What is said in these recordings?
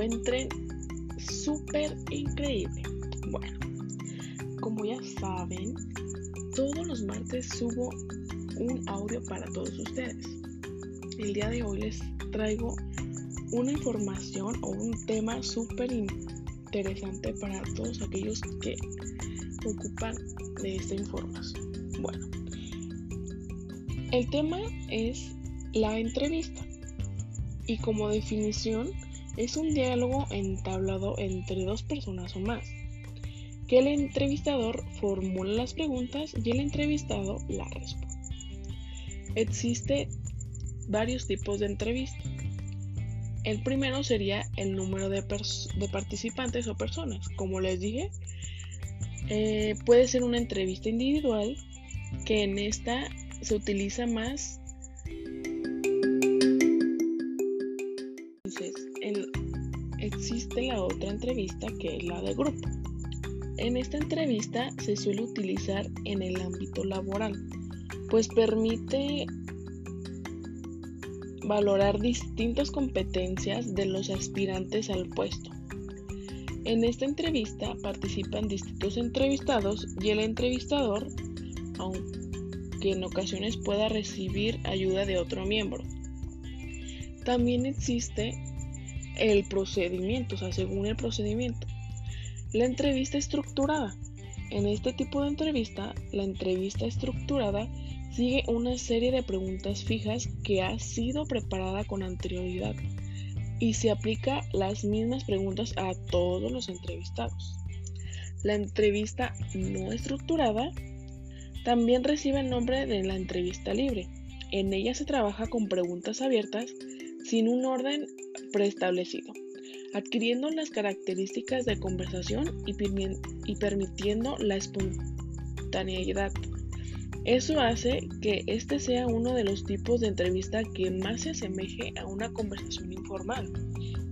encuentren súper increíble. Bueno, como ya saben, todos los martes subo un audio para todos ustedes. El día de hoy les traigo una información o un tema súper interesante para todos aquellos que ocupan de esta información. Bueno, el tema es la entrevista y como definición es un diálogo entablado entre dos personas o más, que el entrevistador formula las preguntas y el entrevistado las responde. Existe varios tipos de entrevista. El primero sería el número de, participantes o personas. Como les dije, eh, puede ser una entrevista individual que en esta se utiliza más. La otra entrevista que es la de grupo. En esta entrevista se suele utilizar en el ámbito laboral, pues permite valorar distintas competencias de los aspirantes al puesto. En esta entrevista participan distintos entrevistados y el entrevistador, aunque en ocasiones pueda recibir ayuda de otro miembro. También existe el procedimiento, o sea, según el procedimiento. La entrevista estructurada. En este tipo de entrevista, la entrevista estructurada sigue una serie de preguntas fijas que ha sido preparada con anterioridad y se aplica las mismas preguntas a todos los entrevistados. La entrevista no estructurada también recibe el nombre de la entrevista libre. En ella se trabaja con preguntas abiertas sin un orden preestablecido, adquiriendo las características de conversación y, permitiendo la espontaneidad eso hace que este sea uno de los tipos de entrevista que más se asemeje a una conversación informal,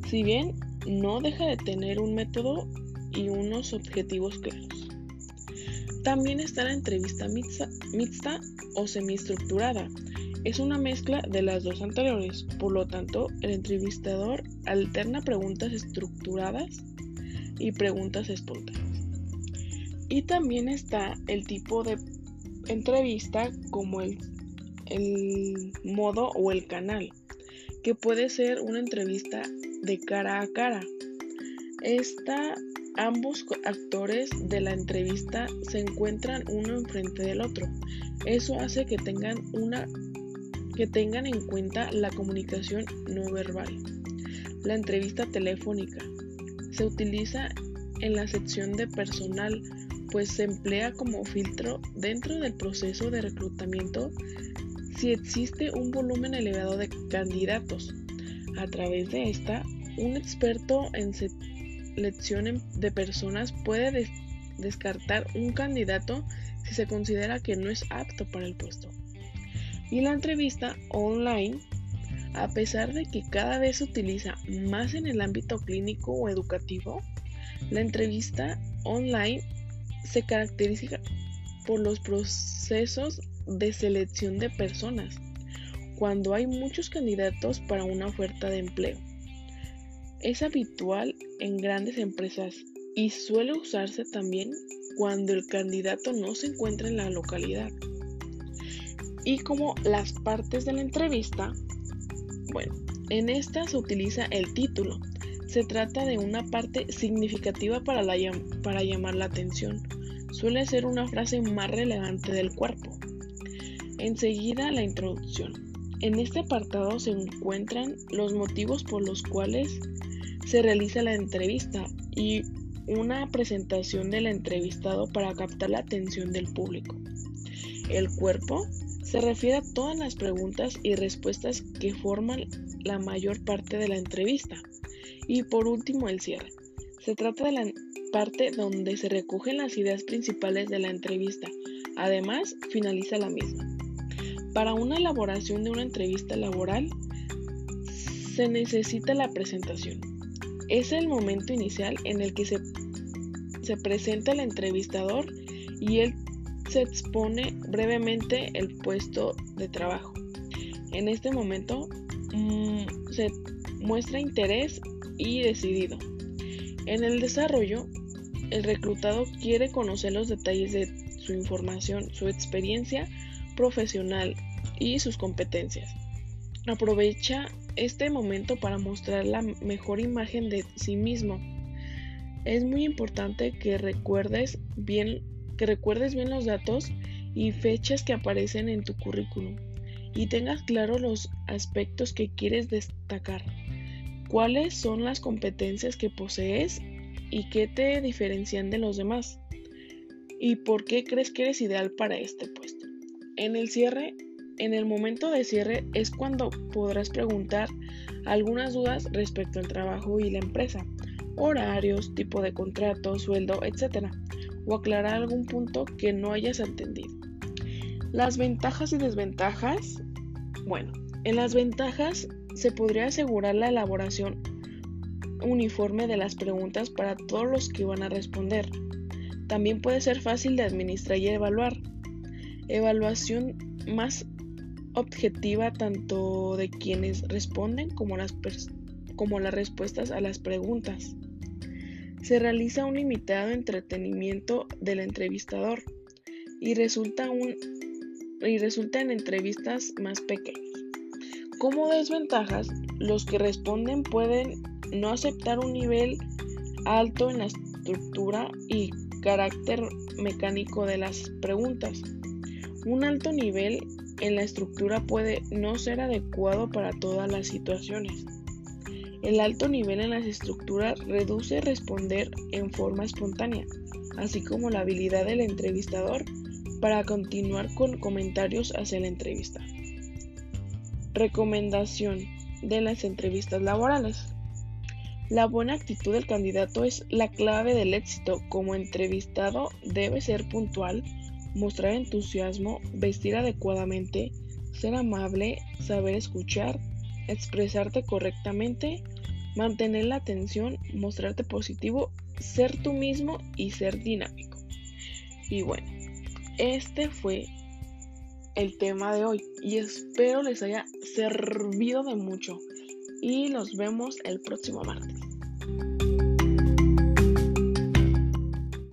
si bien no deja de tener un método y unos objetivos claros. También está la entrevista mixta, mixta o semiestructurada. Es una mezcla de las dos anteriores, por lo tanto, el entrevistador alterna preguntas estructuradas y preguntas espontáneas. Y también está el tipo de entrevista como el, el modo o el canal, que puede ser una entrevista de cara a cara. Esta, ambos actores de la entrevista se encuentran uno enfrente del otro. Eso hace que tengan una que tengan en cuenta la comunicación no verbal. La entrevista telefónica se utiliza en la sección de personal pues se emplea como filtro dentro del proceso de reclutamiento si existe un volumen elevado de candidatos. A través de esta, un experto en selección de personas puede descartar un candidato si se considera que no es apto para el puesto. Y la entrevista online, a pesar de que cada vez se utiliza más en el ámbito clínico o educativo, la entrevista online se caracteriza por los procesos de selección de personas, cuando hay muchos candidatos para una oferta de empleo. Es habitual en grandes empresas y suele usarse también cuando el candidato no se encuentra en la localidad. Y como las partes de la entrevista, bueno, en esta se utiliza el título. Se trata de una parte significativa para, para llamar la atención suele ser una frase más relevante del cuerpo. Enseguida la introducción. En este apartado se encuentran los motivos por los cuales se realiza la entrevista y una presentación del entrevistado para captar la atención del público. El cuerpo se refiere a todas las preguntas y respuestas que forman la mayor parte de la entrevista. Y por último, el cierre. Se trata de la parte donde se recogen las ideas principales de la entrevista. Además, finaliza la misma. Para una elaboración de una entrevista laboral, se necesita la presentación. Es el momento inicial en el que se, se presenta el entrevistador y él se expone brevemente el puesto de trabajo. En este momento mm, se muestra interés y decidido. En el desarrollo, el reclutado quiere conocer los detalles de su información, su experiencia profesional y sus competencias. Aprovecha este momento para mostrar la mejor imagen de sí mismo. Es muy importante que recuerdes bien, que recuerdes bien los datos y fechas que aparecen en tu currículum y tengas claro los aspectos que quieres destacar. ¿Cuáles son las competencias que posees y qué te diferencian de los demás? ¿Y por qué crees que eres ideal para este puesto? En el cierre, en el momento de cierre es cuando podrás preguntar algunas dudas respecto al trabajo y la empresa, horarios, tipo de contrato, sueldo, etc. O aclarar algún punto que no hayas entendido. Las ventajas y desventajas. Bueno, en las ventajas se podría asegurar la elaboración uniforme de las preguntas para todos los que van a responder. También puede ser fácil de administrar y evaluar. Evaluación más objetiva tanto de quienes responden como las, como las respuestas a las preguntas. Se realiza un limitado entretenimiento del entrevistador y resulta, en entrevistas más pequeñas. Como desventajas, los que responden pueden no aceptar un nivel alto en la estructura y carácter mecánico de las preguntas. Un alto nivel en la estructura puede no ser adecuado para todas las situaciones. El alto nivel en las estructuras reduce responder en forma espontánea, así como la habilidad del entrevistador para continuar con comentarios hacia la entrevista. Recomendación de las entrevistas laborales. La buena actitud del candidato es la clave del éxito. Como entrevistado debe ser puntual, mostrar entusiasmo, vestir adecuadamente, ser amable, saber escuchar, expresarte correctamente, mantener la atención, mostrarte positivo, ser tú mismo y ser dinámico. Y bueno, este fue el tema de hoy y espero les haya servido de mucho y nos vemos el próximo martes.